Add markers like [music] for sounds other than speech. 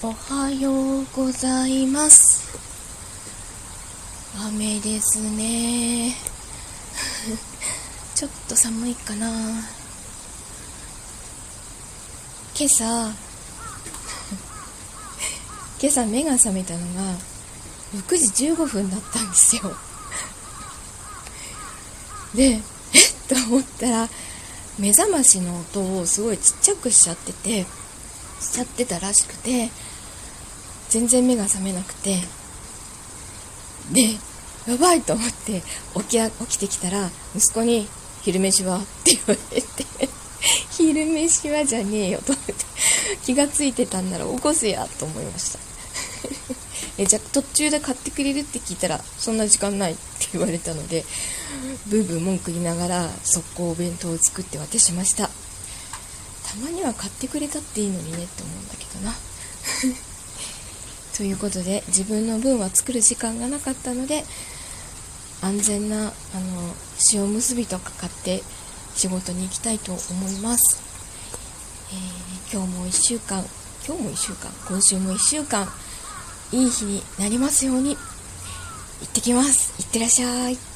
おはようございます。雨ですね。[laughs] ちょっと寒いかな。今朝 [laughs] 今朝目が覚めたのが6時15分だったんですよ。でえっ？と思ったら目覚ましの音をすごいちっちゃくしちゃっててしちゃってたらしくて全然目が覚めなくて。でやばいと思って起き起きてきたら息子に「昼飯は?」って言われて「昼飯はじゃねえよ」と思って気がついてたんなら起こせやと思いました。えじゃあ途中で買ってくれるって聞いたらそんな時間ないって言われたのでブーブー文句言いながら速攻お弁当を作って渡しました。たまには買ってくれたっていいのにねって思うんだけどな。ということで自分の分は作る時間がなかったので安全なあの塩むすびとか買って仕事に行きたいと思います、えー、今日も1週間今日も1週間今週も1週間いい日になりますように行ってきます。いってらっしゃい。